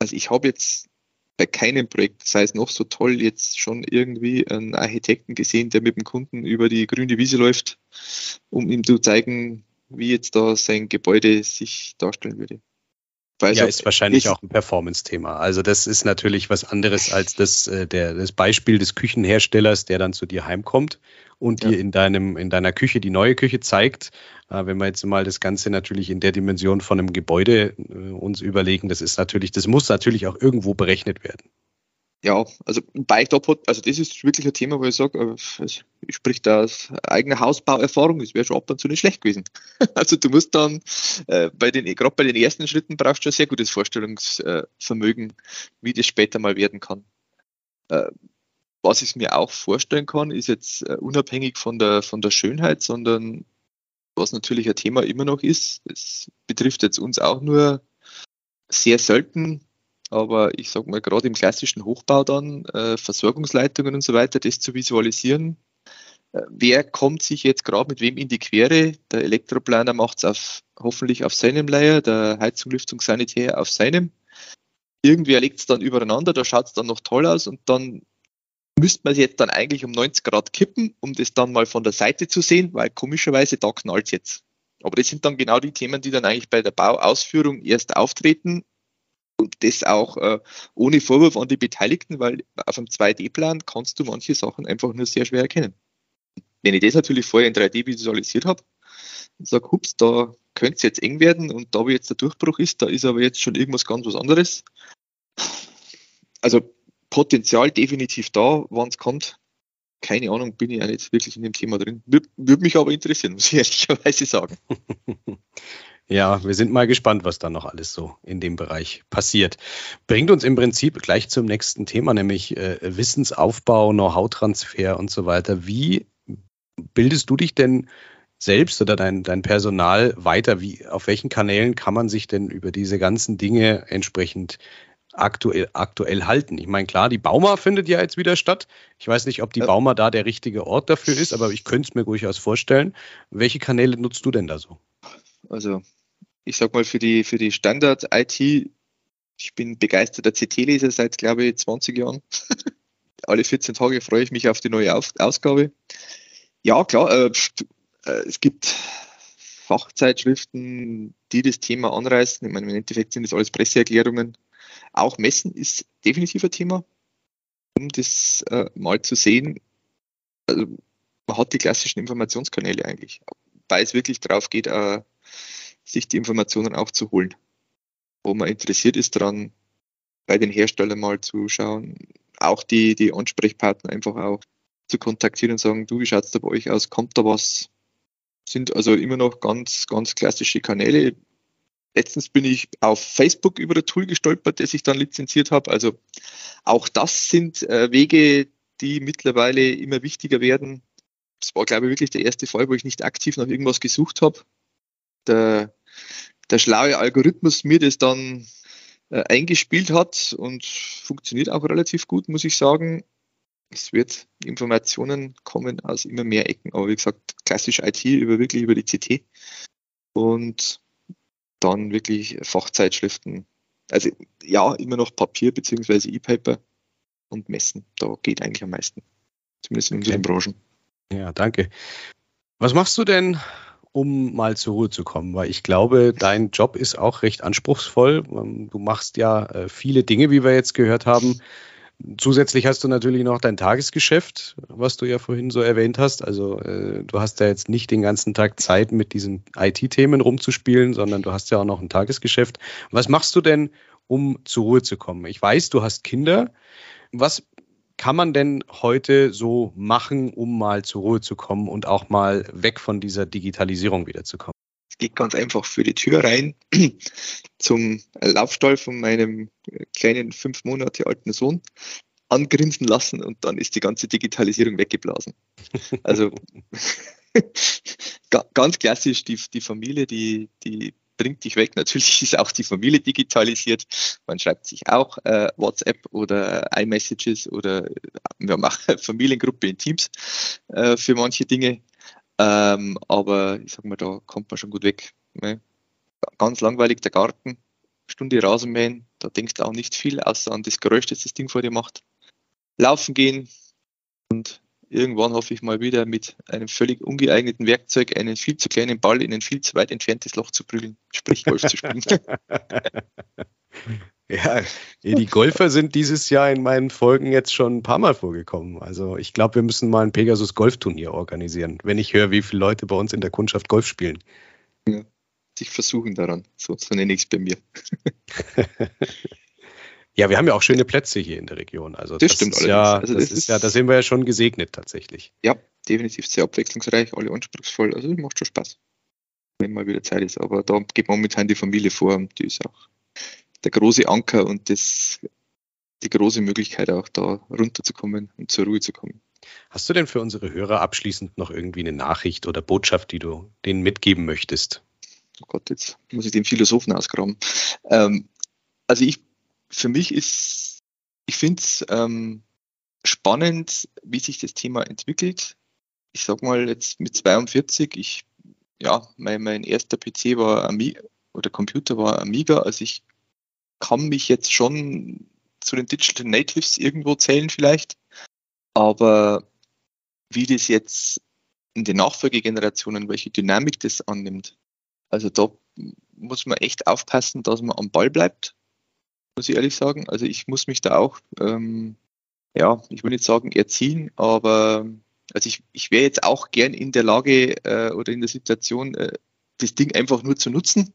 also ich habe jetzt bei keinem Projekt, sei es noch so toll, jetzt schon irgendwie einen Architekten gesehen, der mit dem Kunden über die grüne Wiese läuft, um ihm zu zeigen, wie jetzt da sein Gebäude sich darstellen würde. Weil ja, ist wahrscheinlich auch ein Performance-Thema. Also das ist natürlich was anderes als das, äh, der, das Beispiel des Küchenherstellers, der dann zu dir heimkommt und ja. dir in deinem, in deiner Küche die neue Küche zeigt. Äh, wenn wir jetzt mal das Ganze natürlich in der Dimension von einem Gebäude äh, uns überlegen, das ist natürlich, das muss natürlich auch irgendwo berechnet werden ja, also Bike-Top also das ist wirklich ein Thema, wo ich sage, äh, ich sprich da aus eigener Hausbauerfahrung, das wäre schon ab und zu nicht schlecht gewesen. (laughs) Also du musst dann äh, bei den, gerade bei den ersten Schritten brauchst du ein sehr gutes Vorstellungsvermögen, wie das später mal werden kann. Äh, was ich mir auch vorstellen kann, ist jetzt äh, unabhängig von der, von der Schönheit, sondern was natürlich ein Thema immer noch ist, das betrifft jetzt uns auch nur sehr selten, aber ich sage mal, gerade im klassischen Hochbau dann, äh, Versorgungsleitungen und so weiter, das zu visualisieren. Äh, wer kommt sich jetzt gerade mit wem in die Quere? Der Elektroplaner macht es auf, hoffentlich auf seinem Layer, der Heizung, Lüftung, Sanitär auf seinem. Irgendwer legt es dann übereinander, da schaut es dann noch toll aus und dann müsste man es jetzt dann eigentlich um 90 Grad kippen, um das dann mal von der Seite zu sehen, weil komischerweise da knallt es jetzt. Aber das sind dann genau die Themen, die dann eigentlich bei der Bauausführung erst auftreten und das auch äh, ohne Vorwurf an die Beteiligten, weil auf einem 2D-Plan kannst du manche Sachen einfach nur sehr schwer erkennen. Wenn ich das natürlich vorher in 3D visualisiert habe und sage, hups, da könnte es jetzt eng werden und da, wo jetzt der Durchbruch ist, da ist aber jetzt schon irgendwas ganz was anderes. Also Potenzial definitiv da, wann es kommt. Keine Ahnung, bin ich ja nicht wirklich in dem Thema drin. Würde mich aber interessieren, muss ich ehrlicherweise sagen. (laughs) Ja, wir sind mal gespannt, was da noch alles so in dem Bereich passiert. Bringt uns im Prinzip gleich zum nächsten Thema, nämlich äh, Wissensaufbau, Know-how-Transfer und so weiter. Wie bildest du dich denn selbst oder dein, dein Personal weiter? Wie, auf welchen Kanälen kann man sich denn über diese ganzen Dinge entsprechend aktuell, aktuell halten? Ich meine, klar, die Bauma findet ja jetzt wieder statt. Ich weiß nicht, ob die Bauma da der richtige Ort dafür ist, aber ich könnte es mir durchaus vorstellen. Welche Kanäle nutzt du denn da so? Also ich sag mal, für die, für die Standard-IT, ich bin begeisterter CT-Leser seit, glaube ich, 20 Jahren. (laughs) Alle 14 Tage freue ich mich auf die neue auf Ausgabe. Ja, klar, äh, äh, es gibt Fachzeitschriften, die das Thema anreißen. Ich meine, im Endeffekt sind das alles Presseerklärungen. Auch Messen ist definitiv ein Thema, um das äh, mal zu sehen. Also, man hat die klassischen Informationskanäle eigentlich, weil es wirklich drauf geht, äh, sich die Informationen auch zu holen. Wo man interessiert ist daran, bei den Herstellern mal zu schauen, auch die, die Ansprechpartner einfach auch zu kontaktieren und sagen, du, wie schaut es da bei euch aus? Kommt da was? Sind also immer noch ganz, ganz klassische Kanäle. Letztens bin ich auf Facebook über ein Tool gestolpert, das ich dann lizenziert habe. Also auch das sind äh, Wege, die mittlerweile immer wichtiger werden. Das war, glaube ich, wirklich der erste Fall, wo ich nicht aktiv nach irgendwas gesucht habe. Der der schlaue Algorithmus mir das dann äh, eingespielt hat und funktioniert auch relativ gut, muss ich sagen. Es wird Informationen kommen aus immer mehr Ecken, aber wie gesagt, klassisch IT über wirklich über die CT und dann wirklich Fachzeitschriften. Also ja, immer noch Papier beziehungsweise E-Paper und Messen. Da geht eigentlich am meisten. Zumindest in unseren okay. Branchen. Ja, danke. Was machst du denn um mal zur Ruhe zu kommen, weil ich glaube, dein Job ist auch recht anspruchsvoll. Ähm, du machst ja äh, viele Dinge, wie wir jetzt gehört haben. Zusätzlich hast du natürlich noch dein Tagesgeschäft, was du ja vorhin so erwähnt hast. Also äh, du hast ja jetzt nicht den ganzen Tag Zeit, mit diesen IT-Themen rumzuspielen, sondern du hast ja auch noch ein Tagesgeschäft. Was machst du denn, um zur Ruhe zu kommen? Ich weiß, du hast Kinder. Was kann man denn heute so machen, um mal zur Ruhe zu kommen und auch mal weg von dieser Digitalisierung wieder zu kommen? Es geht ganz einfach für die Tür rein (clears throat) zum Laufstall von meinem kleinen fünf Monate alten Sohn angrinsen lassen und dann ist die ganze Digitalisierung weggeblasen. Also (laughs) ganz klassisch die, die Familie, die, die bringt dich weg. (laughs) Natürlich ist auch die Familie digitalisiert. Man schreibt sich auch äh, WhatsApp oder iMessages oder wir machen (laughs) Familiengruppe in Teams äh, für manche Dinge. Ähm, aber ich sag mal, da kommt man schon gut weg. Ne? Ganz langweilig der Garten, Stunde Rasenmähen, da denkst du auch nicht viel, außer an das Geräusch, das das Ding vor dir macht. Laufen gehen und irgendwann hoffe ich mal wieder mit einem völlig ungeeigneten Werkzeug einen viel zu kleinen Ball in ein viel zu weit entferntes Loch zu prügeln, sprich Golf zu spielen. (laughs) ja, die Golfer sind dieses Jahr in meinen Folgen jetzt schon ein paar Mal vorgekommen. Also ich glaube, wir müssen mal ein Pegasus Golfturnier organisieren, wenn ich höre, wie viele Leute bei uns in der Kundschaft Golf spielen. Ja, sich versuchen daran, so, so nenne ich es bei mir. (laughs) Ja, wir haben ja auch schöne Plätze hier in der Region. Also das, das stimmt ist ja, also das, das ist ja, da sind wir ja schon gesegnet tatsächlich. Ja, definitiv sehr abwechslungsreich, alle anspruchsvoll. Also das macht schon Spaß, wenn mal wieder Zeit ist. Aber da geht momentan die Familie vor und die ist auch der große Anker und das, die große Möglichkeit auch da runterzukommen und zur Ruhe zu kommen. Hast du denn für unsere Hörer abschließend noch irgendwie eine Nachricht oder Botschaft, die du denen mitgeben möchtest? Oh Gott, jetzt muss ich den Philosophen ausgraben. Ähm, also ich für mich ist, ich finde es ähm, spannend, wie sich das Thema entwickelt. Ich sag mal jetzt mit 42, ich, ja, mein, mein erster PC war Amiga oder Computer war Amiga, also ich kann mich jetzt schon zu den Digital Natives irgendwo zählen vielleicht, aber wie das jetzt in den Nachfolgegenerationen, welche Dynamik das annimmt, also da muss man echt aufpassen, dass man am Ball bleibt muss ich ehrlich sagen. Also ich muss mich da auch, ähm, ja, ich will nicht sagen erziehen, aber also ich, ich wäre jetzt auch gern in der Lage äh, oder in der Situation, äh, das Ding einfach nur zu nutzen.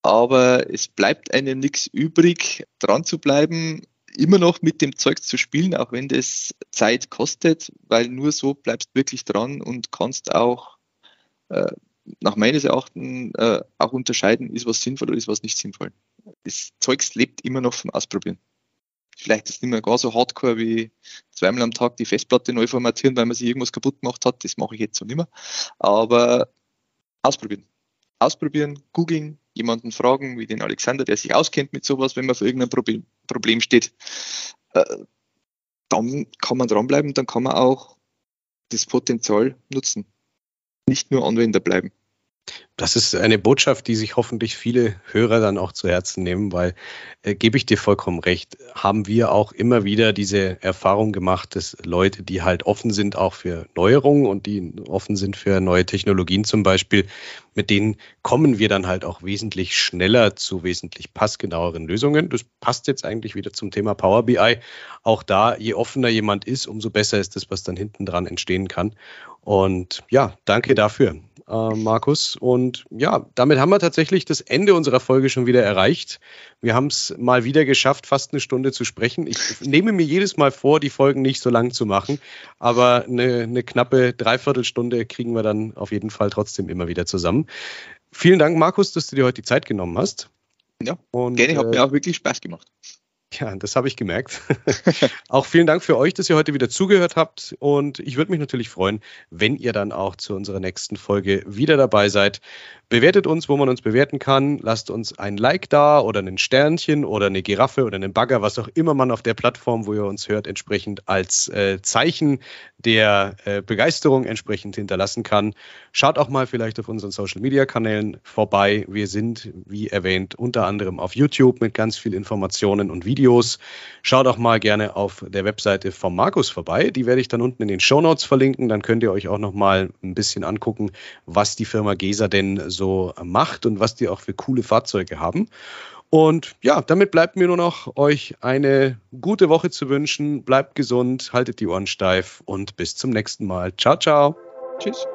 Aber es bleibt einem nichts übrig, dran zu bleiben, immer noch mit dem Zeug zu spielen, auch wenn das Zeit kostet, weil nur so bleibst wirklich dran und kannst auch äh, nach meines Erachtens äh, auch unterscheiden, ist was sinnvoll oder ist was nicht sinnvoll. Das Zeugs lebt immer noch vom Ausprobieren. Vielleicht ist es nicht mehr gar so hardcore wie zweimal am Tag die Festplatte neu formatieren, weil man sich irgendwas kaputt gemacht hat. Das mache ich jetzt so nicht mehr. Aber ausprobieren. Ausprobieren, googeln, jemanden fragen, wie den Alexander, der sich auskennt mit sowas, wenn man vor irgendeinem Problem, Problem steht. Äh, dann kann man dranbleiben, dann kann man auch das Potenzial nutzen. Nicht nur Anwender bleiben. Das ist eine Botschaft, die sich hoffentlich viele Hörer dann auch zu Herzen nehmen, weil, äh, gebe ich dir vollkommen recht, haben wir auch immer wieder diese Erfahrung gemacht, dass Leute, die halt offen sind auch für Neuerungen und die offen sind für neue Technologien zum Beispiel, mit denen kommen wir dann halt auch wesentlich schneller zu wesentlich passgenaueren Lösungen. Das passt jetzt eigentlich wieder zum Thema Power BI. Auch da, je offener jemand ist, umso besser ist das, was dann hinten dran entstehen kann. Und ja, danke dafür äh, Markus. Und ja, damit haben wir tatsächlich das Ende unserer Folge schon wieder erreicht. Wir haben es mal wieder geschafft, fast eine Stunde zu sprechen. Ich nehme mir jedes Mal vor, die Folgen nicht so lang zu machen, aber eine, eine knappe Dreiviertelstunde kriegen wir dann auf jeden Fall trotzdem immer wieder zusammen. Vielen Dank, Markus, dass du dir heute die Zeit genommen hast. Ja, und, gerne, hat äh, mir auch wirklich Spaß gemacht. Ja, das habe ich gemerkt. (laughs) auch vielen Dank für euch, dass ihr heute wieder zugehört habt. Und ich würde mich natürlich freuen, wenn ihr dann auch zu unserer nächsten Folge wieder dabei seid. Bewertet uns, wo man uns bewerten kann. Lasst uns ein Like da oder ein Sternchen oder eine Giraffe oder einen Bagger, was auch immer man auf der Plattform, wo ihr uns hört, entsprechend als äh, Zeichen der äh, Begeisterung entsprechend hinterlassen kann. Schaut auch mal vielleicht auf unseren Social Media Kanälen vorbei. Wir sind, wie erwähnt, unter anderem auf YouTube mit ganz viel Informationen und Videos. Schaut auch mal gerne auf der Webseite von Markus vorbei. Die werde ich dann unten in den Show Notes verlinken. Dann könnt ihr euch auch noch mal ein bisschen angucken, was die Firma Gesa denn so macht und was die auch für coole Fahrzeuge haben. Und ja, damit bleibt mir nur noch, euch eine gute Woche zu wünschen. Bleibt gesund, haltet die Ohren steif und bis zum nächsten Mal. Ciao, ciao. Tschüss.